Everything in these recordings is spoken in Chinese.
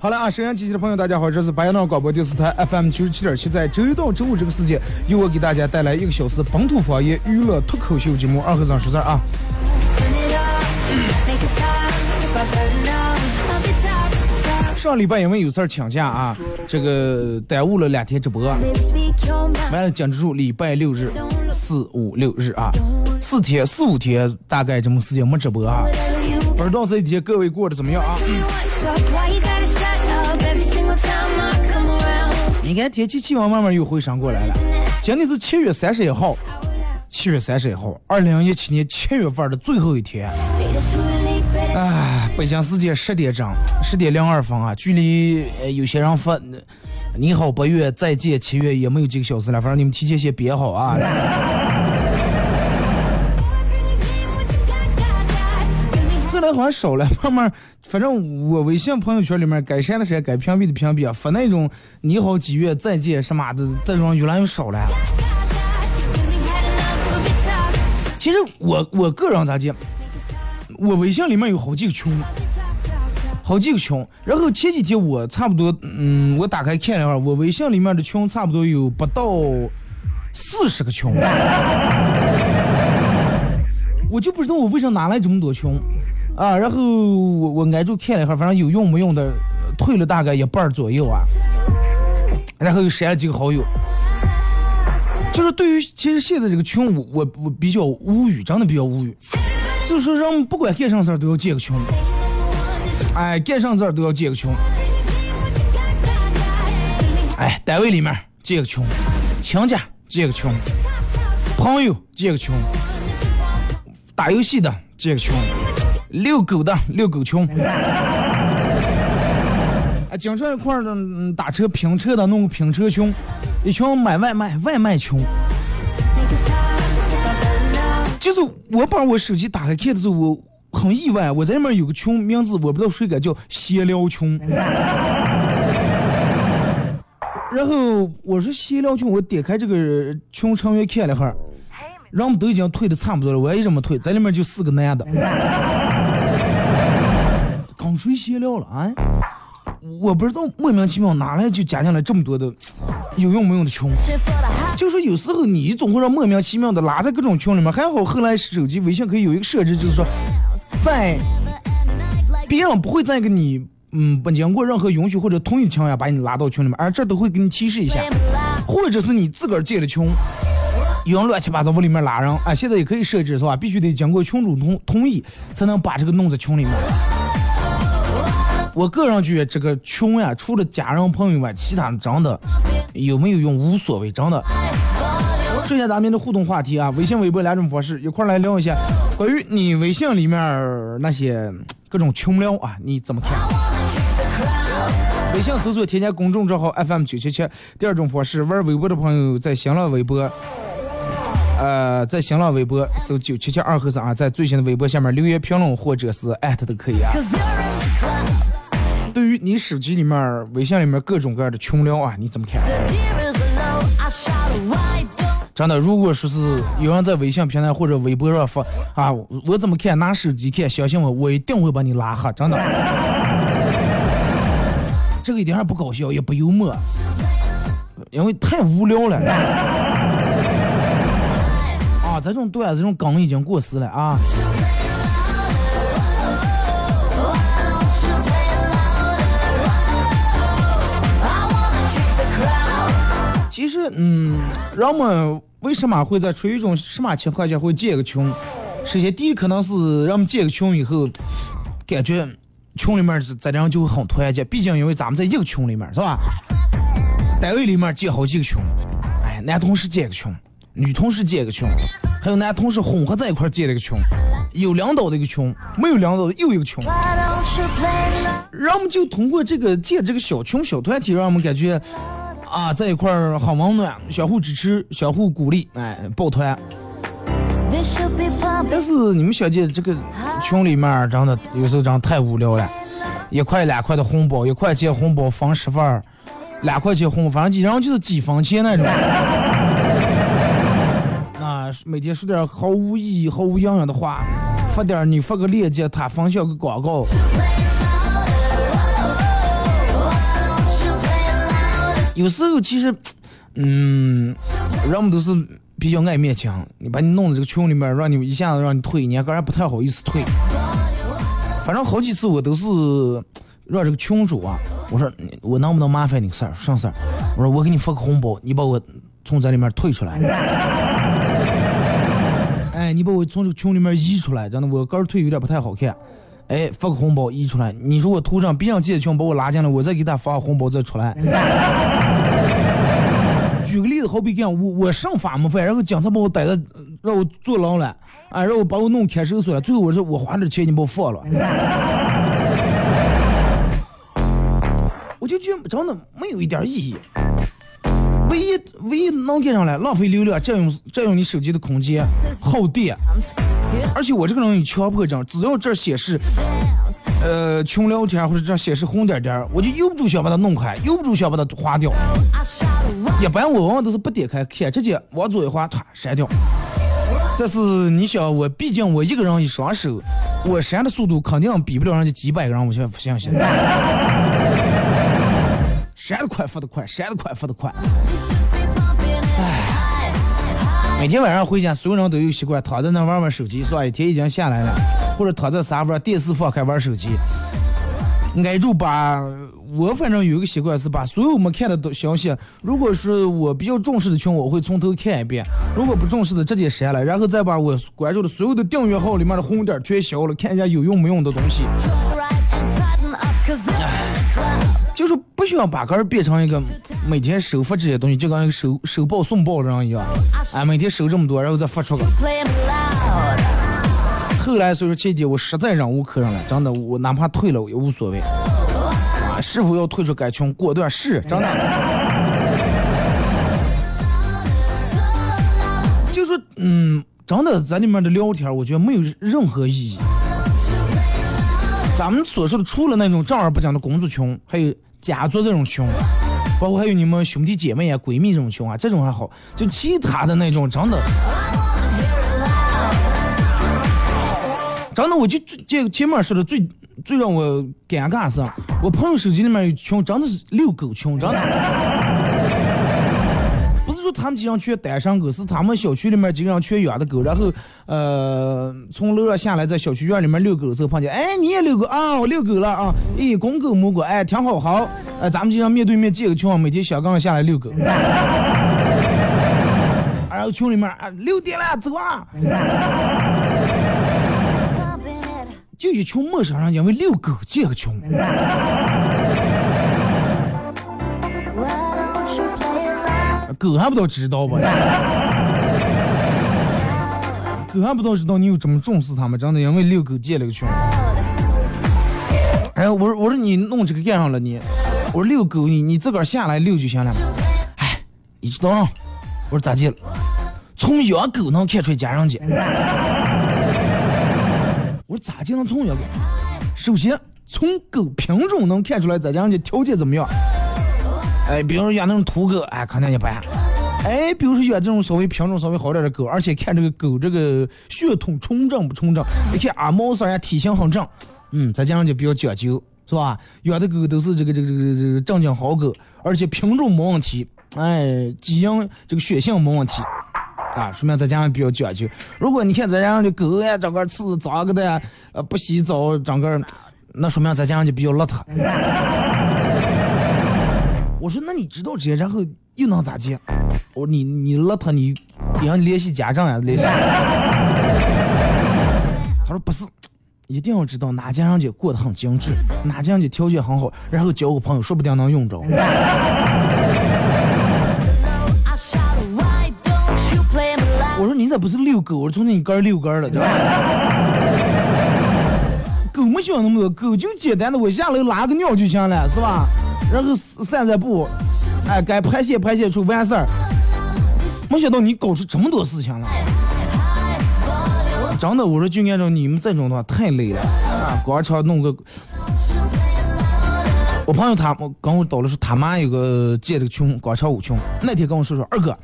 好了啊，沈阳机器的朋友，大家好，这是白杨闹广播电视台 FM 九十七点七，在周一到周五这个时间，由我给大家带来一个小时本土方言娱乐脱口秀节目《二和尚十三》啊。上礼拜因为有事儿请假啊，这个耽误了两天直播。完了，坚持住礼拜六日、四五六日啊，四天四五天大概这么时间没直播啊。不知道这几天各位过得怎么样啊？你看天气气温慢慢又回升过来了。今天是七月三十一号，七月三十一号，二零一七年七月份的最后一天。北京时间十点整，十点零二分啊，距离呃有些人发呃你好八月再见七月也没有几个小时了，反正你们提前先别好啊。后来好像少了，慢慢，反正我微信朋友圈里面该删的删，该屏蔽的屏蔽啊，发那种你好几月再见什么的，这种越来越少了。其实我我个人咋讲，我微信里面有好几个群，好几个群。然后前几天我差不多，嗯，我打开看了一下，我微信里面的群差不多有不到四十个群。我就不知道我为啥哪来这么多群啊！然后我我挨住看了一下，反正有用没用的，退了大概一半左右啊。然后又删了几个好友。就是对于其实现在这个群，我我我比较无语，真的比较无语。就是说人不管干啥事儿都要建个群，哎，干啥事儿都要建个群，哎，单位里面建个群，亲家建个群，朋友建个群，打游戏的建个群，遛狗的遛狗群，啊，经常一块儿的打车拼车的弄个拼车群，一群买外卖外卖群。就是我把我手机打开看的时候，我很意外，我在里面有个群，名字我不知道谁改，叫闲聊群。然后我说闲聊群，我点开这个群成员看了哈，人们都已经退的差不多了，我也这么退，在里面就四个男的，跟谁闲聊了啊？我不知道莫名其妙哪来就加进来这么多的有用没用的群。就说有时候你总会让莫名其妙的拉在各种群里面，还好后来手机微信可以有一个设置，就是说，在别人不会在给你嗯不经过任何允许或者同意情况下把你拉到群里面，而这都会给你提示一下，或者是你自个儿建的群，有人乱七八糟往里面拉人，哎，现在也可以设置是吧？必须得经过群主同同意才能把这个弄在群里面。我个人觉得这个群呀，除了家人朋友外，其他的真的有没有用无所谓，真的。剩下咱们的互动话题啊，微信、微博两种方式，一块来聊一下关于你微信里面那些各种群聊啊，你怎么看？微信搜索添加公众账号 FM 九七七。第二种方式，玩微博的朋友在新浪微博，呃，在新浪微博搜九七七二和尚啊，在最新的微博下面留言评论或者是艾特都可以啊。你手机里面、微信里面各种各样的群聊啊，你怎么看？真的，如果说是有人在微信平台或者微博上发啊，我怎么看拿手机看，相信我，我一定会把你拉黑，真的。这个一点也不搞笑，也不幽默，因为太无聊了。啊，这种段子、这种梗已经过时了啊。其实，嗯，人们为什么会在处于一种什么情况下会建个群？首先，第一可能是人们建个群以后，感觉群里面这这样就会很团结。毕竟，因为咱们在一个群里面，是吧？单位里面建好几个群，哎，男同事建个群，女同事建个群，还有男同事混合在一块建了个群，有领导的一个群，没有领导的又一个群。人们就通过这个建这个小群小团体，让我们感觉。啊，在一块儿很温暖，相互支持，相互鼓励，哎，抱团。但是你们小姐这个群里面真的有时候真的太无聊了，一块两块的红包，一块钱红包分十份儿，两块钱红包，反正基本上就是几分钱那种。啊，每天说点毫无意义、毫无营养的话，发点你发个链接，他分享个广告。有时候其实，嗯，人们都是比较爱面强。你把你弄到这个群里面，让你一下子让你退，你还个人不太好意思退。反正好几次我都是让这个群主啊，我说我能不能麻烦你个事儿，啥事儿？我说我给你发个红包，你把我从这里面退出来。哎，你把我从这个群里面移出来，真的我个人退有点不太好看。哎，发个红包移出来，你说我图上别人建群把我拉进来，我再给他发个红包再出来。举个例子，好比讲我我上法没犯，然后警察把我逮着，让我坐牢了，啊，让我把我弄看守所了，最后我说我花点钱你把我放了，我就觉得真的没有一点意义。唯一唯一能干上来，浪费流量，占用占用你手机的空间，耗电。而且我这个人有强迫症，只要这显示，呃，群聊天或者这显示红点点，我就由不住想把它弄开，由不住想把它划掉。一般我往往都是不点开看，直接往左一划，唰删掉。但是你想，我毕竟我一个人一双手，我删的速度肯定比不了人家几百个人，我现在不相信。删的快，发的快，删的快，发的快。每天晚上回家，所有人都有习惯躺在那玩玩手机，是吧？一天已经下来了，或者躺在沙发上，电视放开玩手机。挨住把，我反正有一个习惯是把所有没看的都消息，如果是我比较重视的群，我会从头看一遍；如果不重视的，直接删了，然后再把我关注的所有的订阅号里面的红点全消了，看一下有用没用的东西。就是不需要把个人变成一个每天收发这些东西，就跟一个收收报送报的人一样，啊，每天收这么多，然后再发出个。后来所以说前几我实在忍无可忍了，真的，我哪怕退了我也无所谓。啊，是否要退出该群？果断是，真的。就说，嗯，真的在里面的聊天，我觉得没有任何意义。咱们所说的，除了那种正儿八经的工作群，还有家族这种群，包括还有你们兄弟姐妹啊、闺蜜这种群啊，这种还好。就其他的那种，真的，真的，我就这前面说的最最让我尴尬是，我朋友手机里面有群，真的是遛狗群，真的。他们几上全单身狗，是他们小区里面几个人全养的狗，然后，呃，从楼上下来，在小区院里面遛狗的时候碰见，哎，你也遛狗啊？我遛狗了啊？咦，公狗母狗，哎，挺好，好，哎，咱们就像面对面建个群，每天小刚下来遛狗，然后群里面啊，六点了，走啊，就一群陌生人因为遛狗建个群。狗还不都知道吧？狗还不都知道你有这么重视它们？真的，因为遛狗建了个群。哎，我说我说你弄这个干上了你？我说遛狗你你自个儿下来遛就行了。哎，你知道？我说咋地了？从养狗能看出来家人家。我说咋就能从养狗？首先从狗品种能看出来咱家人家条件怎么样。哎，比如说养那种土狗，哎，肯定一般。哎，比如说养这种稍微品种稍微好点的狗，而且看这个狗这个血统纯正不纯正，你看啊毛色呀体型很正，嗯，再加上就比较讲究，是吧？养的狗都是这个这个这个这个正经好狗，而且品种没问题，哎，基因这个血性没问题。啊，说明在家比较讲究。如果你看咱家的狗呀，整个刺脏个的，呃，不洗澡，整个，那说明咱家就比较邋遢。我说，那你知道这，然后又能咋接？我说你你邋遢，你别让联系家长呀，联系。他说不是，一定要知道哪家人家过得很精致，哪家人家条件很好，然后交个朋友，说不定能用着。我说你咋不是遛狗？我说从你根遛根了，对吧？狗没想那么多，狗就简单的，我下楼拉个尿就行了，是吧？然后散散步，哎，该排泄排泄出完事儿。没想到你搞出这么多事情了，真的，我说就按照你们这种的话太累了啊！广场弄个，我朋友他跟我叨了说他妈有个建这个群，广场舞群，那天跟我说说二哥。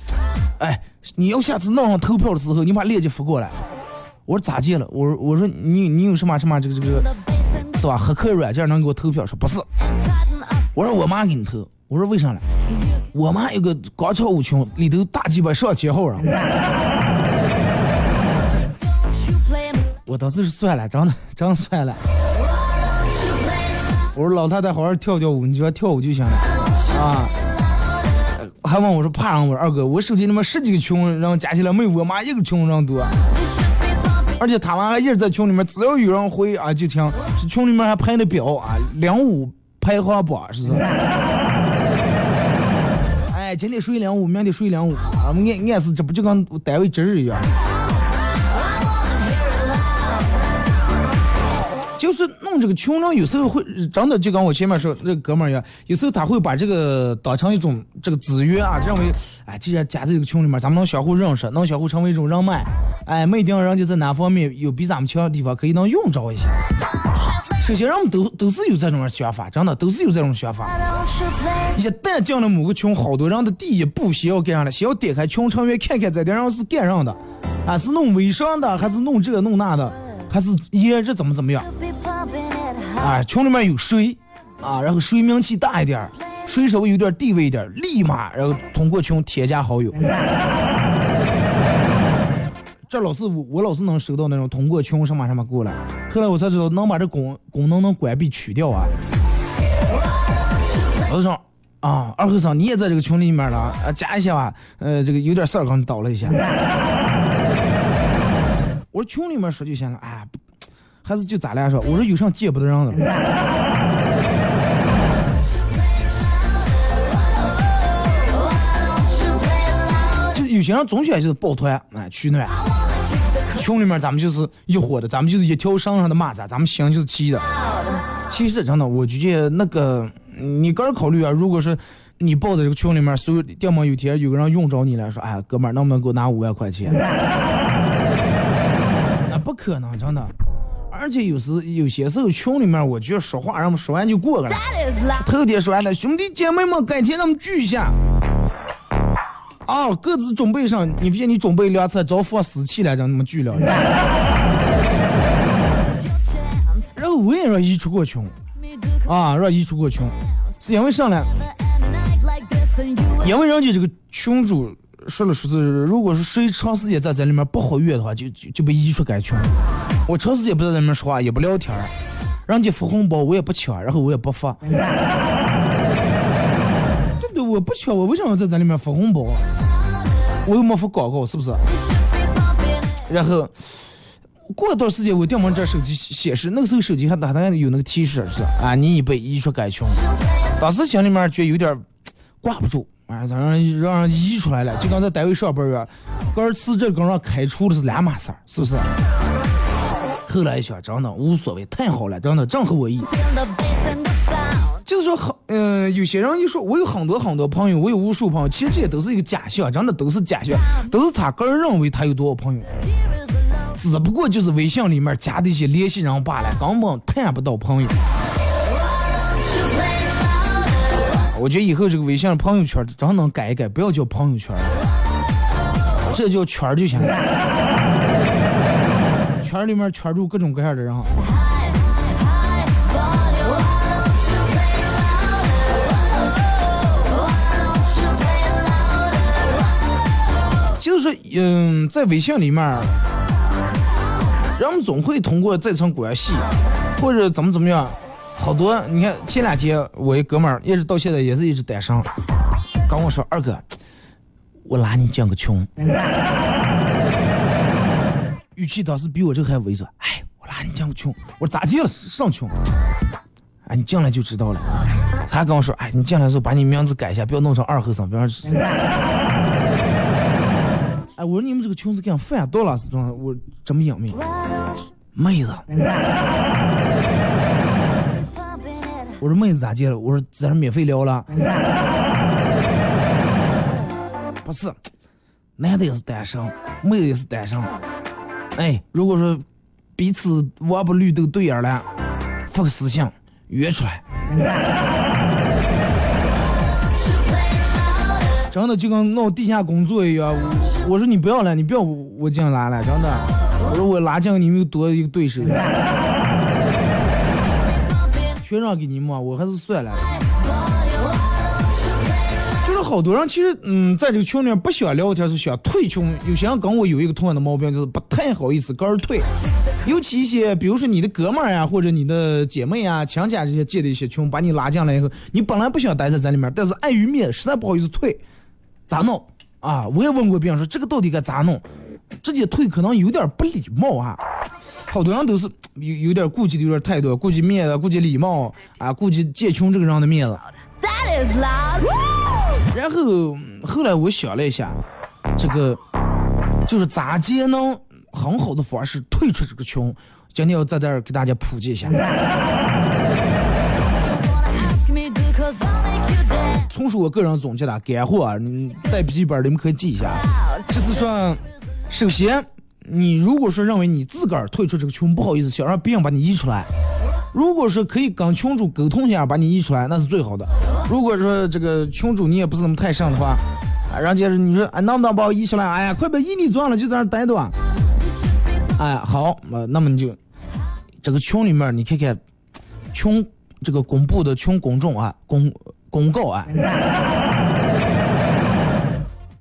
哎，你要下次弄上投票的时候，你把链接发过来。我说咋借了？我说我说你你有什么什么这个这个是吧？黑客软件能给我投票？说不是。我说我妈给你投。我说为啥呢？我妈有个广场舞群，里头大几百上千号啊。我当时是算了，真的真算了。我说老太太好好跳跳舞，你只要跳舞就行了啊。还问我说怕上我说二哥，我手机里面十几个群，然后加起来没有我妈一个群人多，而且他妈还一直在群里面，只要有人回啊就听，这群里面还排的表啊，两五排行榜是是？哎，今天睡两五，明天睡两五，啊，俺俺是这不就跟单位值日一样？就是弄这个群呢，有时候会真的就跟我前面说那哥们儿一样，有时候他会把这个当成一种这个资源啊，认为哎，既然加在这个群里面，咱们能相互认识，能相互成为一种人脉，哎，没一定人家在哪方面有比咱们强的地方，可以能用着一下。首先，人们都都是有这种想法，真的都是有这种想法。一旦进了某个群，好多人的第一步先要干啥呢？先要点开群成员看看这点人是干啥的，啊，是弄微商的，还是弄这弄那的？还是也是怎么怎么样？啊，群里面有谁啊？然后谁名气大一点，谁稍微有点地位一点，立马然后通过群添加好友。这老是我，我老是能收到那种通过群什么什么过来。后来我才知道能把这功功能能关闭取掉啊。老师说啊，二和尚你也在这个群里面了啊，加一下吧。呃，这个有点事儿，刚倒了一下。我说群里面说就行了，哎，还是就咱俩说。我说有啥见不得人的了？就有些人总喜欢就是抱团，哎，取暖。群里面咱们就是一伙的，咱们就是一条绳上的蚂蚱，咱们心就是齐的。其实真的，我就觉得那个你个人考虑啊，如果是你报的这个群里面，所有要么有天有个人用着你了，说，哎，哥们儿，能不能给我拿五万块钱？那不可能，真的。而且有时有些时候群里面，我觉得说话，人们说完就过去了。头天说完的，兄弟姐妹们，改天咱们聚一下。啊，各自准备上。你发现你准备两次，着放死气来，让你们聚了。然后我也让移出过群，啊，让移出过群，是因为啥呢？因为人家这个群主。说了说是，如果是谁长时间在这里面不活跃的话，就就就被移出该群。我长时间不在里面说话，也不聊天，人家发红包我也不抢，然后我也不发。我不抢，我为什么在这里面发红包？我又没发广告，是不是？然后过一段时间，我电门这手机显示，那个时候手机还还还有那个提示，是啊，你已被移出该群。当时心里面觉得有点挂不住。啊，让人让人移出来了，就跟在单位上班儿，个人辞职跟让开除的是两码事儿，是不是？后来一想，真的无所谓，太好了，真的正合我意。就是说，很嗯，有些人一说，我有很多很多朋友，我有无数朋友，其实这些都是一个假象，真的都是假象，都是他个人认为他有多少朋友，只不过就是微信里面加的一些联系人罢了，根本谈不到朋友。我觉得以后这个微信朋友圈真能改一改，不要叫朋友圈了。这叫圈儿就行。圈儿里面圈住各种各样的人。就是嗯，在微信里面，人们总会通过这层关系，或者怎么怎么样，好多你看前两天我一哥们儿，一直到现在也是一直单身，跟我说二哥，我拉你进个群，语气当时比我这还猥琐，哎，我拉你进个群，我说咋进了上群？哎，你进来就知道了。他跟我说，哎，你进来的时候把你名字改一下，不要弄成二和尚，不要。哎，我说你们这个裙子跟饭到了是装，我这么隐秘，妹子。我说妹子咋接了？我说在这免费聊了。不是，男的也是单身，妹子也是单身。哎，如果说彼此玩不绿豆对眼了，发个私信约出来。真的就跟闹地下工作一样，我我说你不要了，你不要我进来了，真的，我说我拉进你们又多一个对手，全让给你们，我还是算了。就是好多人其实，嗯，在这个群里面不想聊天，是想退群。有些人跟我有一个同样的毛病，就是不太好意思个人退。尤其一些，比如说你的哥们儿呀，或者你的姐妹呀、亲家这些借的一些群，把你拉进来以后，你本来不想待在这里面，但是碍于面，实在不好意思退。咋弄啊？我也问过别人说这个到底该咋弄？直接退可能有点不礼貌啊。好多人都是有有点顾忌的有点态度，顾及面子，顾及礼貌啊，顾及建群这个人的面子。然后后来我想了一下，这个就是咋接能很好的方式退出这个群？今天要在这儿给大家普及一下。纯属我个人总结的干货啊，你带笔记本你们可以记一下。就是说，首先，你如果说认为你自个儿退出这个群不好意思，想让别人把你移出来，如果说可以跟群主沟通一下把你移出来，那是最好的。如果说这个群主你也不是那么太上的话，啊，然后接着你说哎能不能把我移出来？哎呀，快把移你转了，就在那待着啊。哎，好，那那么你就这个群里面你看看群这个公布的群公众啊公。公告啊！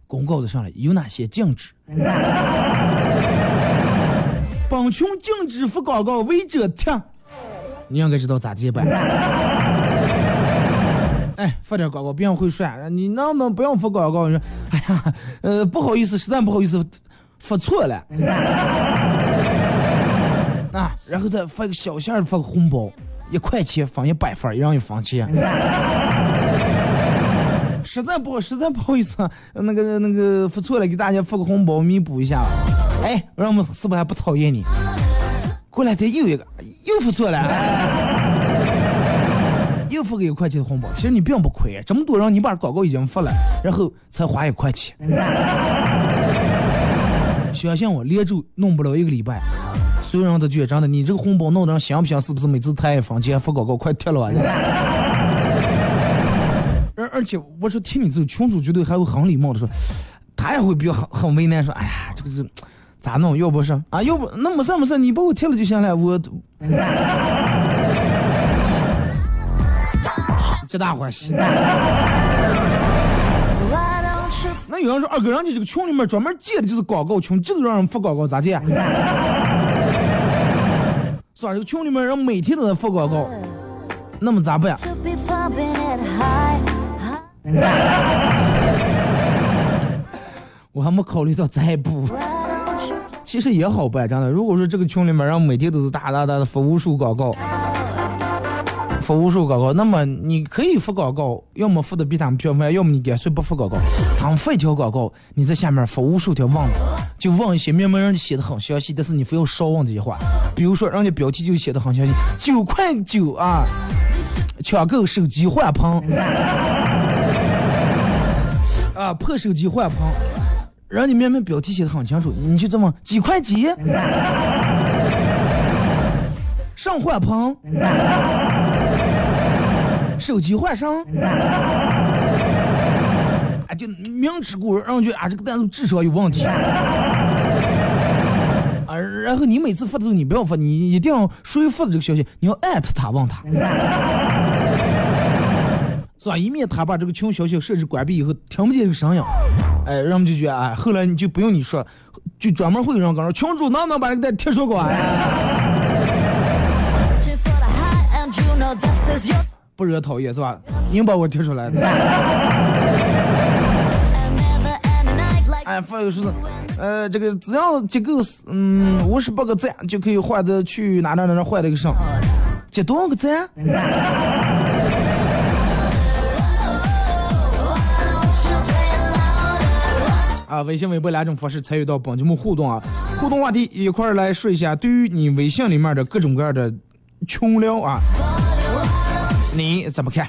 公告的上来有哪些禁止？本群禁止发广告，违者停。你应该知道咋接办？哎，发点广告，别人会说你能不能不用发广告？你说，哎呀，呃，不好意思，实在不好意思，发错了。啊，然后再发个小线发个红包。一块钱分一百份，一人一分钱。实在不好，实在不好意思，那个那个付错了，给大家发个红包弥补一下。哎，让我们是不是还不讨厌你？过两天又一个，又付错了，又付个一块钱的红包。其实你并不亏，这么多人你把广告已经发了，然后才花一块钱。相信我，连住弄不了一个礼拜。所有人都觉得真的，你这个红包弄得香不香？是不是每次他一分钱发广告快贴了？啊而且我说听你这个群主绝对还会很礼貌的说，他也会比较很很为难说，哎呀，这个是咋弄？要不是啊，要不那没事没事，你把我贴了就行了。我 皆大欢喜。那有人说二哥，人家这个群里面专门建的就是广告群，就是让人发广告，咋建？是吧？这个群里面人每天都在发广告，那么咋办？我还没考虑到这一步。其实也好办，真的。如果说这个群里面人每天都是大大大的发无数广告，发无数广告，那么你可以发广告，要么发的比他们漂亮，要么你干脆不发广告。他们发一条广告，你在下面发无数条问，就问一些明明人家写的很详细，但是你非要少问这些话。比如说，人家标题就写的很详细，九块九啊，抢购手机换屏，啊，破手机换屏，人家明明标题写的很清楚，你就这么几块几，上换屏，手机换上，啊，就明知故问，觉得啊这个弹幕智商有问题。啊，然后你每次发的时候，你不要发，你一定要谁发的这个消息，你要艾特他问他，是吧？以免他把这个群消息设置关闭以后听不见这个声音，哎，人们就觉得哎，后来你就不用你说，就专门会有人跟说群主能不能把这个带贴出关？不惹讨厌是吧？您把我贴出来的。哎，发个是，呃，这个只要结够嗯五十八个赞，就可以换的去哪哪哪哪换那个上，结多少个赞？啊，微信、微博两种方式参与到本节目互动啊，互动话题一块儿来说一下，对于你微信里面的各种各样的群聊啊，你怎么看？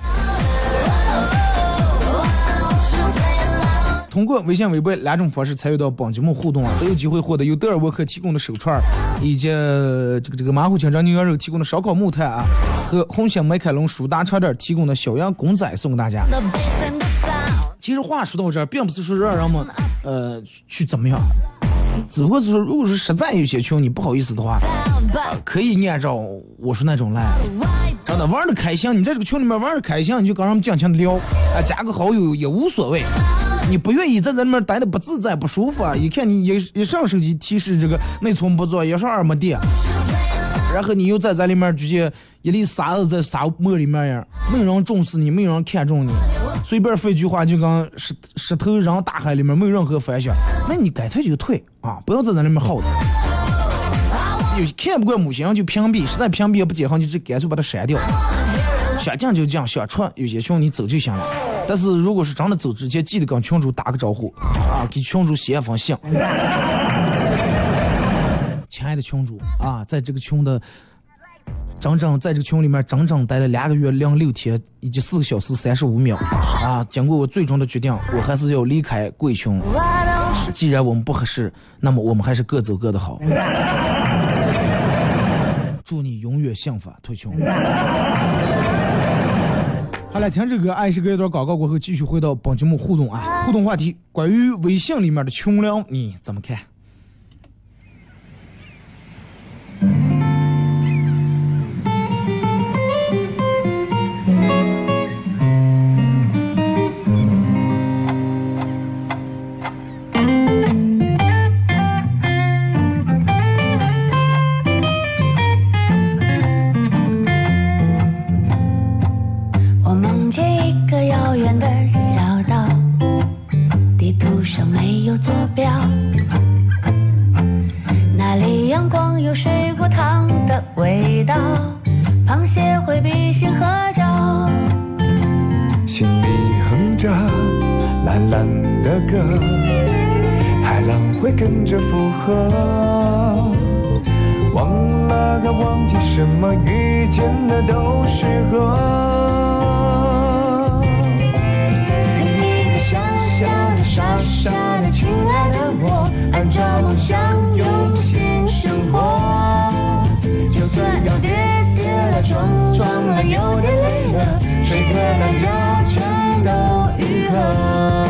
通过微信、微博两种方式参与到本节目互动啊，都有机会获得由德尔沃克提供的手串，以及这个这个马虎清蒸牛羊肉提供的烧烤木炭啊，和红星美凯龙舒达茶店提供的小羊公仔送给大家。其实话说到这儿，并不是说让人们呃去怎么样，只不过是说，如果是实在有些群你不好意思的话，可以按照我说那种来，真的玩的开心，你在这个群里面玩的开心，你就跟人们尽情的聊，啊，加个好友也无所谓。你不愿意在这里面待的不自在不舒服啊！一看你一一上手机提示这个内存不足，一上二没电，然后你又在这里面直接一粒沙子在沙漠里面呀，没人重视你，没有人看重你，随便说句话就跟石石头扔大海里面，没有任何反响，那你该退就退啊！不要在那里面耗着。有看不惯某些人就屏蔽，实在屏蔽也不解恨，就干脆把它删掉。想进就进，想出有些群你走就行了。但是如果是真的走之前，记得跟群主打个招呼啊，给群主写一封信。亲爱的群主啊，在这个群的整整在这个群里面整整待了两个月零六天以及四个小时三十五秒啊，经过我最终的决定，我还是要离开贵群。既然我们不合适，那么我们还是各走各的好。祝你永远幸福，退群。好了，听这个爱是隔一段广告过后，继续回到本节目互动啊，互动话题，关于微信里面的群聊，你怎么看？看见一个遥远的小岛，地图上没有坐标。那里阳光有水果糖的味道，螃蟹会比心合照。心里哼着蓝蓝的歌，海浪会跟着附和。忘了该忘记什么，遇见的都适合。梦想，用心生活。就算要跌跌了撞撞了，有点累了，谁个能脚全都愈合？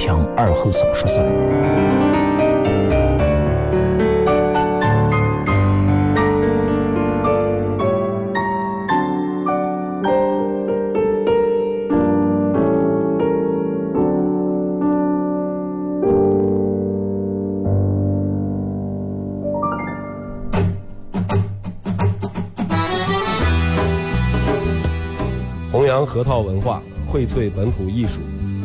听二后生说事儿。弘扬核桃文化，荟萃本土艺术。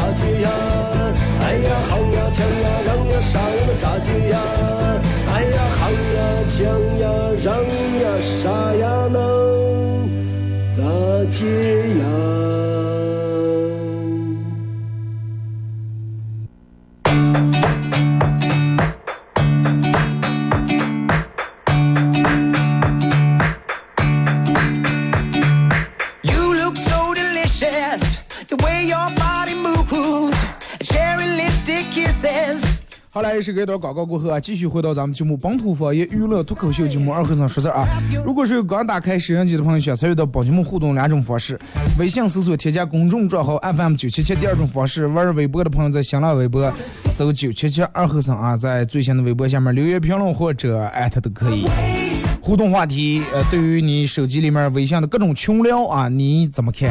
咋接呀哎呀好呀抢呀让呀啥呀那咋接呀。哎呀好呀抢呀让呀啥呀能咋接呀？是给一段广告过后啊，继续回到咱们节目本土方言娱乐脱口秀节目二和尚说事儿啊。如果是刚打开摄像机的朋友，想参与到本节目互动两种方式：微信搜索添加公众账号 FM 九七七；第二种方式，玩微博的朋友在新浪微博搜九七七二和尚啊，在最新的微博下面留言评论或者艾特都可以。互动话题，呃，对于你手机里面微信的各种群聊啊，你怎么看？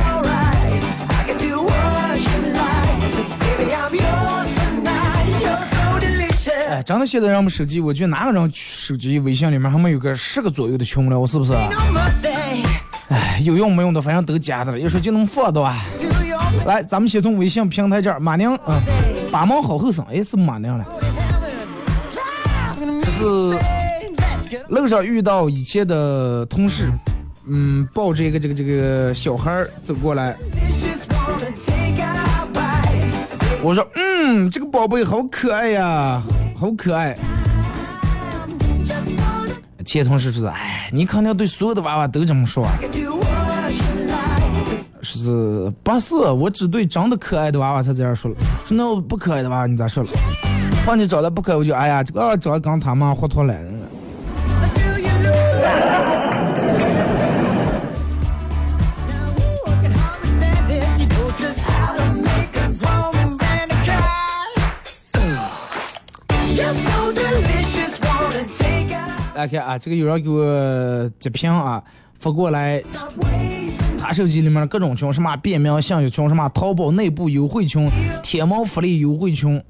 真的现在让我们手机，我觉得哪个人手机微信里面还没有个十个左右的群聊，是不是哎，有用没用的，反正都加的了，有时候就能放的吧。来，咱们先从微信平台这儿，马宁，嗯，八毛好后生，哎，是马宁了。这是路上遇到以前的同事，嗯，抱着一个这个这个小孩儿走过来.我说，嗯，这个宝贝好可爱呀，好可爱。前同事说，哎，你肯定对所有的娃娃都这么说啊。是不是？我只对长得可爱的娃娃才这样说了。说那我不可爱的娃娃你咋说了？况且长得不可爱，我就哎呀，这个长得跟他妈活脱了。来看啊，这个有人给我截屏啊，发过来，他手机里面各种群，什么便民信息群，什么淘宝内部优惠群，天猫福利优惠群，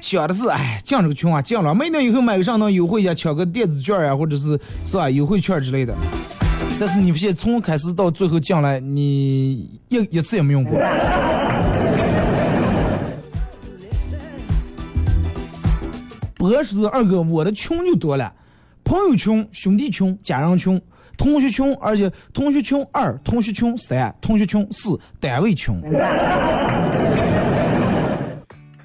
想的是哎进这个群啊进了，没定以后买个上当优惠一下，抢个电子券呀、或者是是吧优惠券之类的。但是你发现从开始到最后进来，你一一次也没用过。博士二哥，我的群就多了，朋友群、兄弟群、家人群、同学群，而且同学群二、同学群三、同学群四、单位群。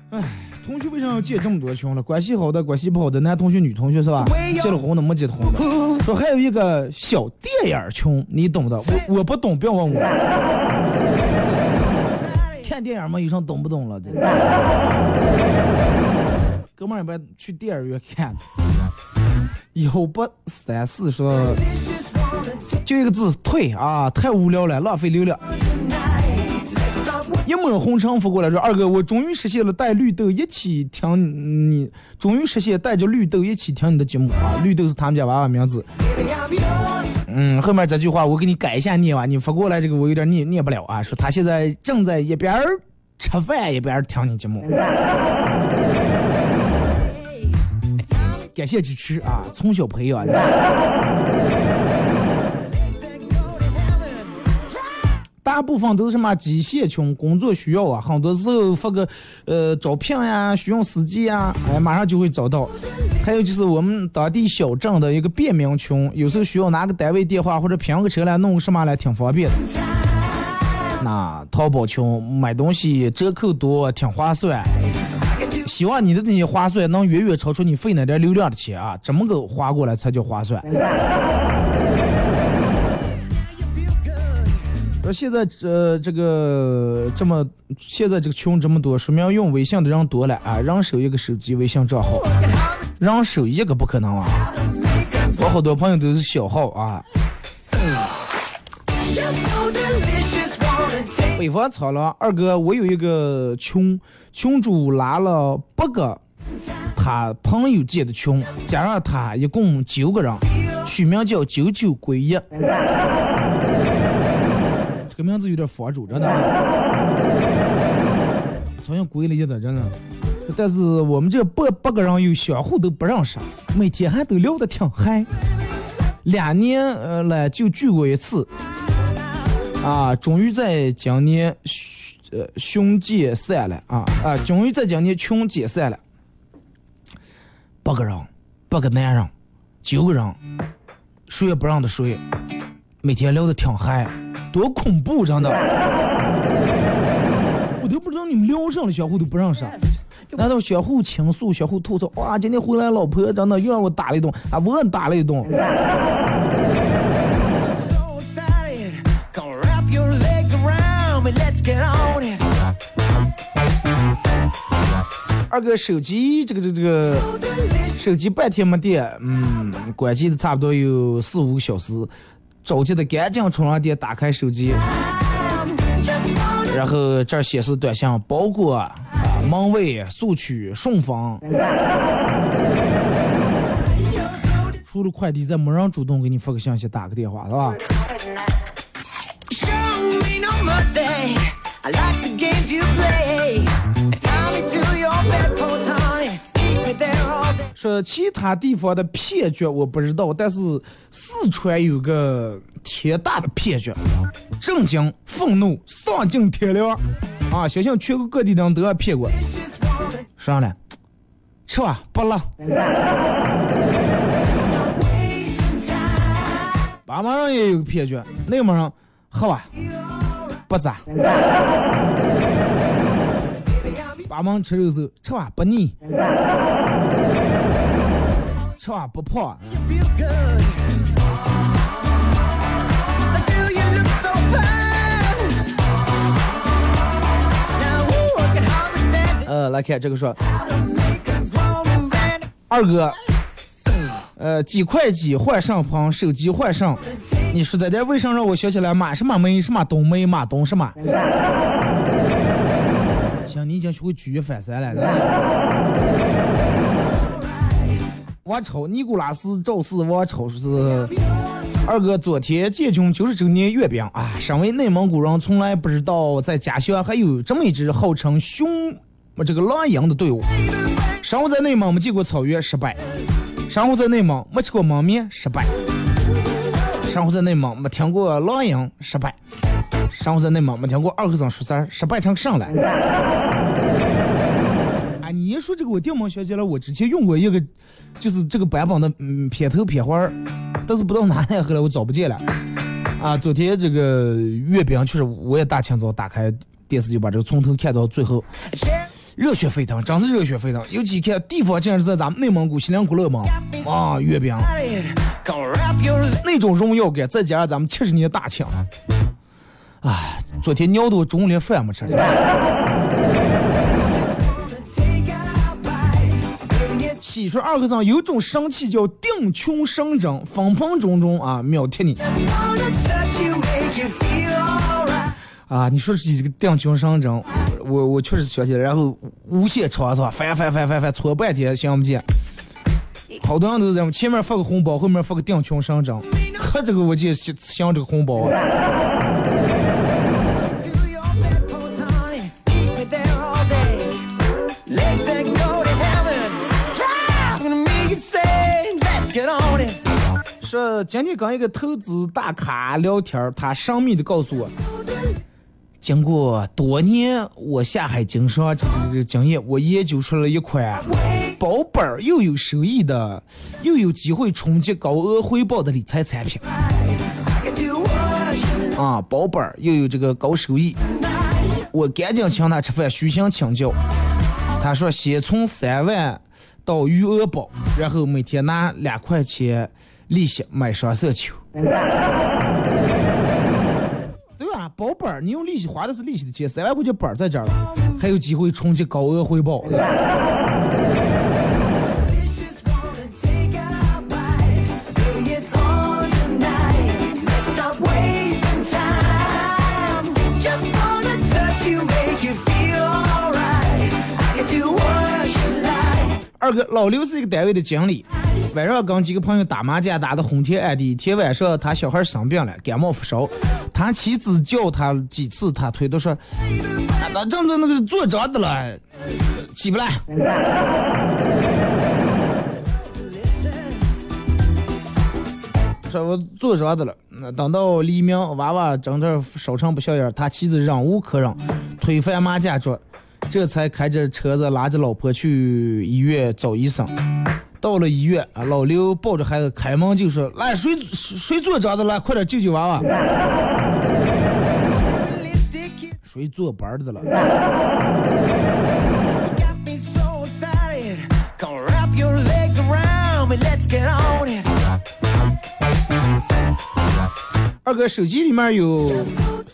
哎，同学为啥要建这么多群了？关系好的、关系不好的，男同学、女同学是吧？结了婚的、没结婚的。说还有一个小电影群，你懂的，我我不懂，不要问我。看电影嘛，有啥懂不懂了？这 哥们儿一般去电影院看，以后不三四说就一个字退啊，太无聊了，浪费流量。一抹红尘拂过来说：“二哥，我终于实现了带绿豆一起听你，终于实现带着绿豆一起听你的节目啊！绿豆是他们家娃娃名字。嗯，后面这句话我给你改一下念吧，你发过来这个我有点念念不了啊。说他现在正在一边吃饭一边听你节目。感谢支持啊，从小培养。大部分都是什么机械群，工作需要啊，很多时候发个呃招聘呀，需要司机呀，哎，马上就会找到。还有就是我们当地小镇的一个便民群，有时候需要拿个单位电话或者拼个车来弄个什么来，挺方便的。那淘宝群，买东西折扣多，挺划算。希望你的那些划算能远远超出你费那点流量的钱啊，怎么个花过来才叫划算。说现在这这个这么现在这个群这么多，说明用微信的人多了啊，人手一个手机微信账号，人手一个不可能啊。我好多朋友都是小号啊。北方草了，二哥，我有一个群，群主拉了八个他朋友建的群，加上他一共九个人，取名叫九九归一。这个名字有点佛主，真的，好像归了一的，真的。但是我们这八八个人又相互都不认识，每天还都聊得挺嗨。两年呃了就聚过一次，啊，终于在今年呃兄解散了啊啊，终于在今年群解散了。八个人，八个男人，九个人，谁也不让的谁，每天聊的挺嗨。多恐怖，真的！我都不知道你们聊上了，相互都不认识，难道相互倾诉、相互吐槽？哇，今天回来老婆真的又让我打了一顿啊，我打了一顿。二哥，手机这个这这个手机半天没电，嗯，关机的差不多有四五个小时。着急的赶紧充上电，打开手机，然后这儿显示短信包裹啊，门卫速取顺丰。除了快递，再没人主动给你发个信息、打个电话，是吧？说其他地方的骗局我不知道，但是四川有个天大的骗局，震惊、愤怒、丧尽天良啊！相信全国各地的人都要骗过。上来，吃吧，不辣。巴马上也有个骗局，内蒙人喝吧，不咋。八芒吃肉时吃完不腻，吃完不胖。呃，来看这个说，二哥，呃，几块几换上房，手机换上，你说这点为啥让我想起来马什么梅什么东梅马东什么？行，你已经学会举一反三了。王超，尼古拉斯赵四，王超是二哥。昨天建军九十周年阅兵啊！身为内蒙古人，从来不知道在家乡还有这么一支号称“熊”这个狼鹰的队伍。生活在内蒙没见过草原，失败；生活在内蒙没吃过焖面，失败；生活在内蒙没听过狼鹰，失败。生活在内蒙没听过二和尚说三儿，失败成上来。啊，你一说这个，我电毛想起来，我之前用过一个，就是这个版本的嗯片头片花儿，但是不知道哪来，后来我找不见了。啊，昨天这个阅兵确实，我也大清早打开电视就把这个从头看到最后，热血沸腾，真是热血沸腾。尤其看地方竟然是在咱们内蒙古锡林郭勒嘛，啊，阅兵，那种荣耀感，再加上咱们七十年大清。哎，昨天尿的我中午连饭没吃。喜说二和尚有种神器叫定群神针，分分钟钟啊秒贴你啊！你说起这个定群神针，我我确实想起来，然后无限长是吧？翻翻翻翻翻，搓半天想不见。好多人都是这样，前面发个红包，后面发个定群神针，可，这个我就想想这个红包。今天跟一个投资大咖聊天，他神秘的告诉我，经过多年我下海经商这这这经验，我研究出了一款保本又有收益的，又有机会冲击高额回报的理财产品啊，保本又有这个高收益。我赶紧请他吃饭，虚心请教。他说先从三万到余额宝，然后每天拿两块钱利息买双色球。对吧？保本儿，你用利息花的是利息的钱，三万块钱本儿在这儿了，还有机会冲击高额回报。二哥，老刘是一个单位的经理，晚上跟几个朋友打麻将打的昏天暗地。一天晚上，他小孩生病了，感冒发烧，他妻子叫他几次，他推都说：“啊那正正那个坐着的了，起不来。”说我坐着的了，那等到黎明，娃娃整这烧成不像样，他妻子忍无可忍，推翻麻将桌，这才开着车子拉着老婆去医院找医生。到了医院，啊，老刘抱着孩子开门就说：“来，谁谁做长子了？快点救救娃娃！谁做板子了？”二哥，手机里面有，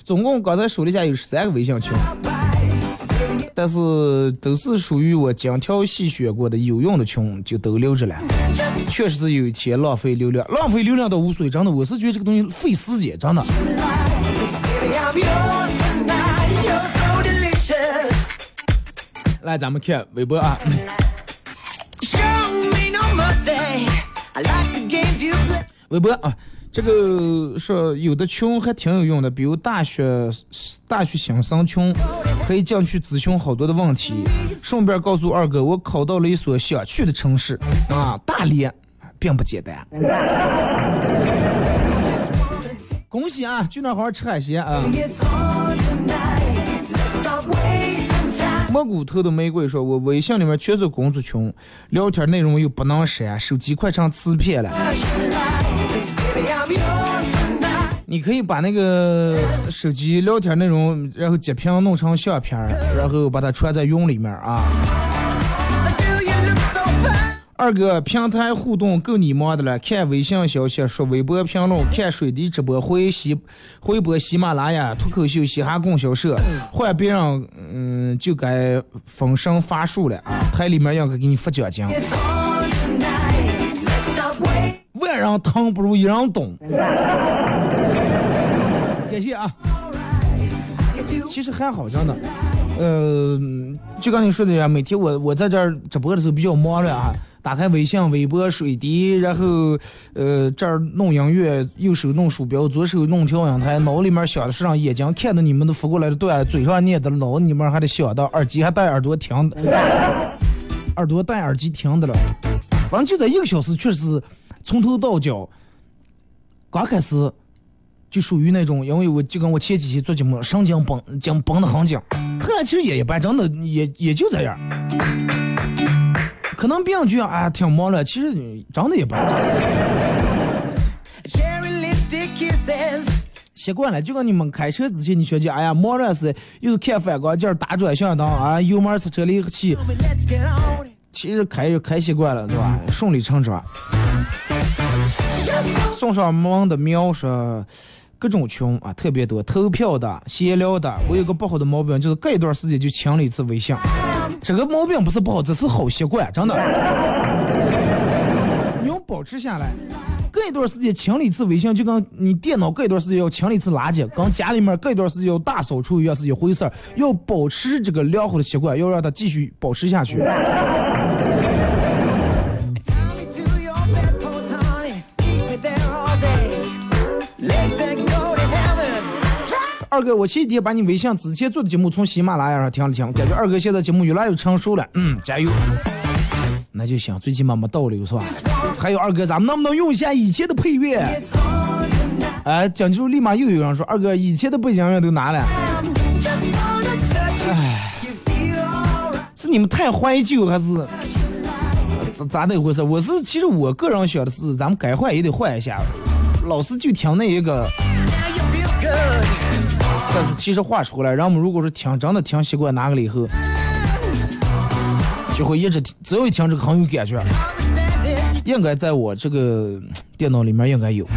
总共刚才手底下有十三个微信群。但是都是属于我精挑细选过的，有用的群就都留着了。确实是有钱浪费流量，浪费流量倒无所谓，真的。我是觉得这个东西费时间，真的。来，咱们看微博啊。微博啊。这个说有的群还挺有用的，比如大学大学新生群，可以进去咨询好多的问题。顺便告诉二哥，我考到了一所想去的城市啊，大连，并不简单。恭喜啊，去那好好吃海鲜啊！摸骨头的玫瑰说：“我微信里面全是工作群，聊天内容又不能删，手机快成磁片了。你可以把那个手机聊天内容，然后截屏弄成相片，然后把它传在云里面啊。二哥，平台互动够你忙的了，看微信消息，说微博评论，看水滴直播，回喜回播喜马拉雅、脱口秀、嘻哈供销社，换别人嗯就该封神发数了啊！台里面应该给你发奖金。万人疼不如一人懂。谢啊。其实还好，真的。呃，就刚你说的呀，每天我我在这儿直播的时候比较忙了啊，打开微信、微博、水滴，然后呃这儿弄音乐，右手弄鼠标，左手弄调音台，脑里面想的是让眼睛看到你们都发过来的段，嘴上念的，脑里面还得想到，耳机还戴耳朵听的，耳朵戴耳机听的了。反正就在一个小时，确实从头到脚，刚开始就属于那种，因为我就跟我前几期做节目，神经绷紧绷得很紧，后来其实也一般，真的也也就这样。可能别人觉得哎挺忙了，其实真的一般。Cherry lipstick kisses. 习惯了，就跟你们开车之前，你学姐，哎呀，忙了是又是看反光镜、打转向灯啊，油门、刹车、离合器.其实开开习惯了，对吧？顺理成章。送上门的喵说，各种群啊特别多，投票的、闲聊的。我有个不好的毛病，就是隔一段时间就清理一次微信，这个毛病不是不好，这是好习惯，真的。你要保持下来，隔一段时间清理一次微信，就跟你电脑隔一段时间要清理一次垃圾，跟家里面隔一段时间要大扫除一样是一回事儿。要保持这个良好的习惯，要让它继续保持下去。二哥，我前几天把你微信之前做的节目从喜马拉雅上听了听，感觉二哥现在节目越来越成熟了，嗯，加油。那就行，最起码没倒流是吧？还有二哥，咱们能不能用一下以前的配乐？It's on tonight. 哎，讲究立马又有人说，二哥以前的背景音乐都拿了，哎是你们太怀旧还是咋咋的回事？我是其实我个人想的是，咱们该换也得换一下，老是就听那一个。但是其实话说回来，人们如果是听真的听习惯哪个了以后，就会一直听，只要一听这个很有感觉，应该在我这个电脑里面应该有。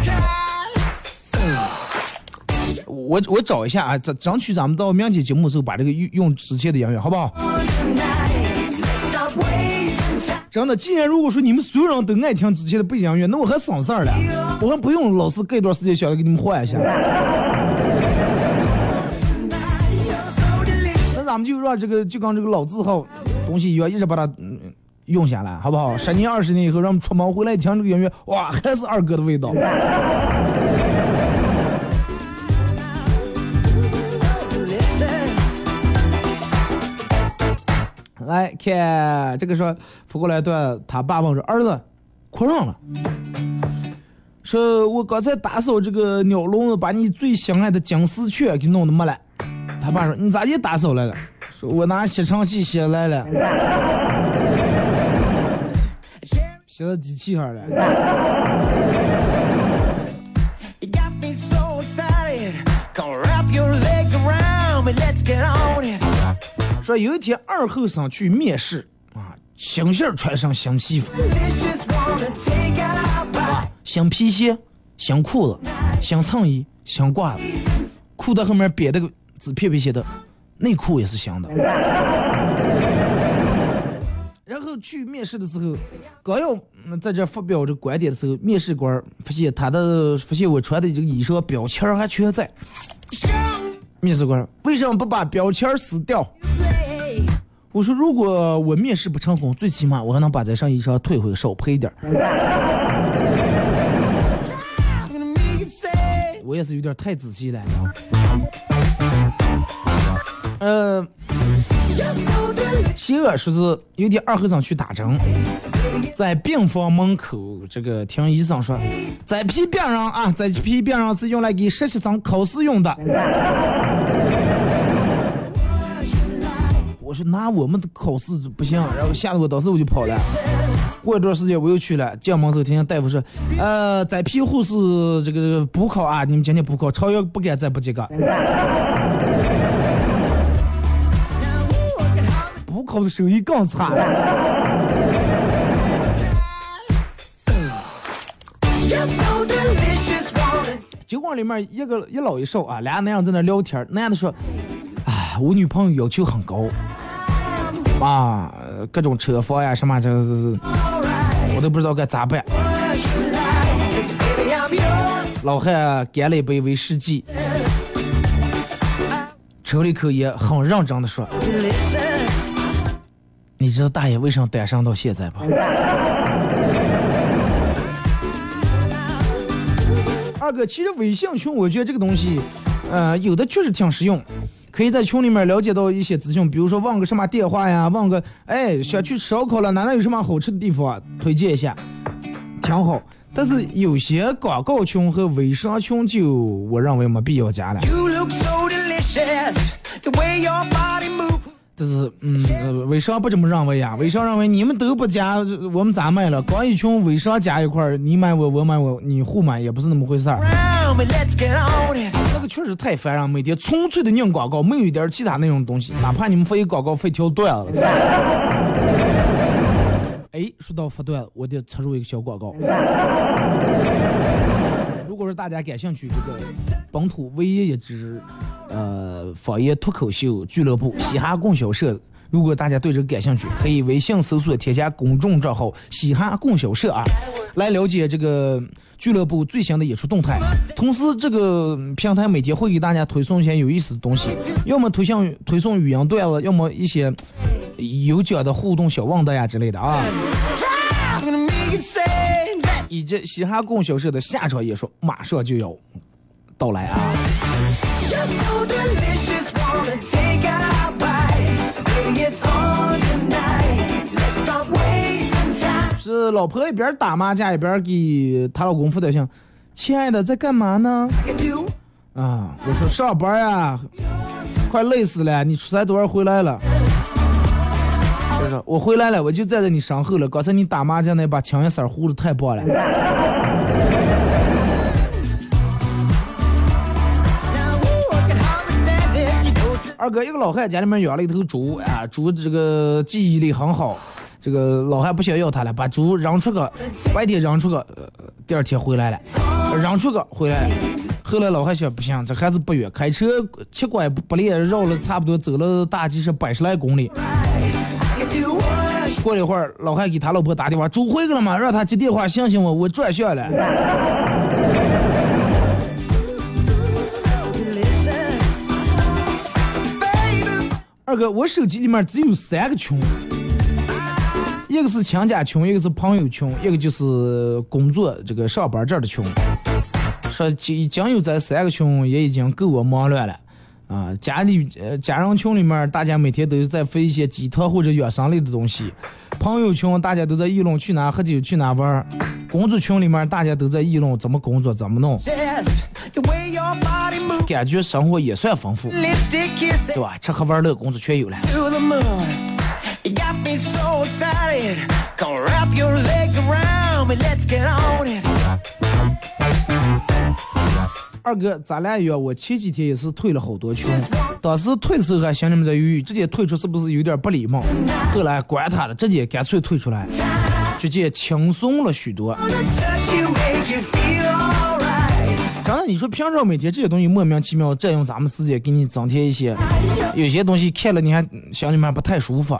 我我找一下啊，争争取咱们到明天节目的时候把这个用用之前的音乐，好不好？真的，既然如果说你们所有人都爱听之前的背景音乐，那我还省事儿了，我还不用老是隔一段时间想着给你们换一下。咱们就让这个就跟这个老字号东西一样，一直把它嗯用下来，好不好？十年二十年以后，让我们出门回来一听这个音乐，哇，还是二哥的味道。来看这个说，扶过来段，他爸问说：“儿子，哭上了。”说：“我刚才打扫这个鸟笼子，把你最心爱的金丝雀给弄得没了。”他爸说：“你咋又打扫来了？”说：“我拿吸尘器吸来了，吸到机器上了。”说有一天二后生去面试啊，新鞋穿上新西服，新皮鞋、新裤子、新衬衣、新褂子，裤子后面别的个。纸片片写的，内裤也是香的。然后去面试的时候，刚要嗯在这发表这观点的时候，面试官发现他的发现我穿的这个衣裳标签还全在。面试官为什么不把标签撕掉？我说如果我面试不成功，最起码我还能把这身衣裳退回，少赔点儿。我也是有点太仔细了。呃，You're so delicious. 邪恶说是有点二和尚去打针，在病房门口这个听医生说，这批病人啊，这批病人是用来给实习生考试用的。我说那我们的考试不行，然后吓得我当时我就跑了。过一段时间我又去了，进门时候听见大夫说，呃，在批护士这个这个补考啊，你们今天补考，超越不敢再补几个。补考的手艺更差了。You're so delicious. Wanna 酒馆里面一个一老一少啊，俩男人在那聊天，男的说：“哎，我女朋友要求很高，啊，各种车房呀什么这这这，都不知道该咋办。”老汉干了一杯威士忌，抽了一口烟，很认真的说你知道大爷为什么单身到现在吧？”二哥，其实微信群，我觉得这个东西，呃，有的确实挺实用，可以在群里面了解到一些资讯，比如说问个什么电话呀，问个哎想去吃烧烤了，哪哪有什么好吃的地方啊，推荐一下，挺好。但是有些广告群和微商群就我认为没必要加了。You look so delicious. The way your body moves. 但是，嗯，呃微商不这么认为呀。微商认为你们都不加，我们咋卖了？光一群微商加一块儿，你买我，我买我，你互买也不是那么回事儿。那个确实太烦人，每天纯粹的硬广告，没有一点其他那种东西，哪怕你们发一广告费条段子。哎，说到发段子，我得插入一个小广告。如果说大家感兴趣，这个本土唯一一支呃方言脱口秀俱乐部嘻哈供销社如果大家对这个感兴趣，可以微信搜索添加公众账号“嘻哈供销社”啊，来了解这个俱乐部最新的演出动态。同时，这个平台每天会给大家推送一些有意思的东西，要么推送推送语音段子，要么一些有奖的互动小问答呀之类的啊。以及嘻哈供销社的下场也说马上就要到来啊。是老婆一边打麻将一边给她老公发短信亲爱的在干嘛呢？啊我说上班啊快累死了你出差多少回来了？我回来了，我就站在你身后了。刚才你打麻将那把青颜色糊的太棒了。二哥，一个老汉家里面养了一头猪啊，猪这个记忆力很好，这个老汉不想要它了，把猪扔出去，白天扔出去，第二天回来了，扔出去回来了。后来老汉想，不行，这孩子不远，开车七拐八连绕了差不多走了大几十百十来公里。过了一会儿，老汉给他老婆打电话，猪回去了吗？让他接电话醒醒我，我转向了。二哥，我手机里面只有三个群，一个是亲家群，一个是朋友群，一个就是工作这个上班这儿的群。说仅仅有这三个群也已经够我忙乱了。啊，家里呃家人群里面，大家每天都是在发一些鸡汤或者养生类的东西；朋友群大家都在议论去哪喝酒、去哪玩儿；工作群里面大家都在议论怎么工作、怎么弄.感觉生活也算丰富对吧？吃喝玩乐工作全有了。二哥，咱俩约我前几天也是退了好多群，当时退的时候还心里面在犹豫，直接退出是不是有点不礼貌？后来管他了，直接干脆退出来，直接轻松了许多。刚才你说平常每天这些东西莫名其妙占用咱们时间，给你增添一些，有些东西看了你还心里面不太舒服。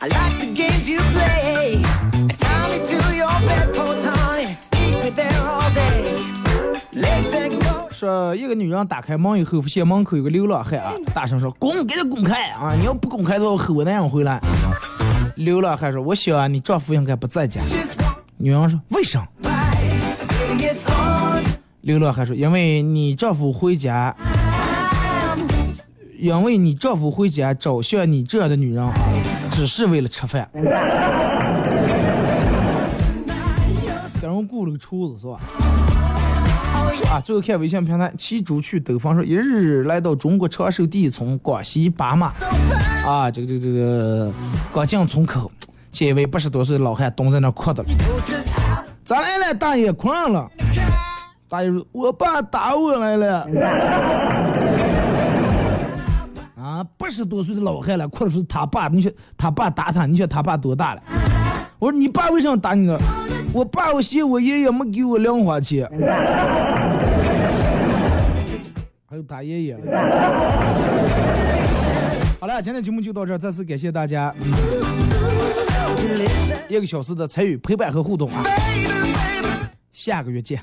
I like the games you play. 呃一个女人打开门以后，发现门口有个流浪汉啊，大声说：“滚，给他滚开啊！你要不滚开的话，我吼我男人回来。”流浪汉说：“我想啊，你丈夫应该不在家。”女人说：“为什么？” bite. Baby, it's on. 流浪汉说：“因为你丈夫回家，因为你丈夫回家找像你这样的女人，只是为了吃饭。”给人雇了个厨子是吧？啊，最后看微信平台，骑猪去兜风说，一日来到中国长寿第一村广西巴马，啊，这个这个这个刚进村口，见一位八十多岁的老汉蹲在那哭的了。咋来了，大爷？哭上了。大爷说：“我爸打我来了。”啊，八十多岁的老汉了，哭的是他爸，你说他爸打他，你说他爸多大了？我说你爸为什么打你呢？我爸我嫌我爷爷没给我零花钱。还有打爷爷了。好了，今天节目就到这儿，再次感谢大家、嗯一个小时的参与、陪伴和互动啊！下个月见。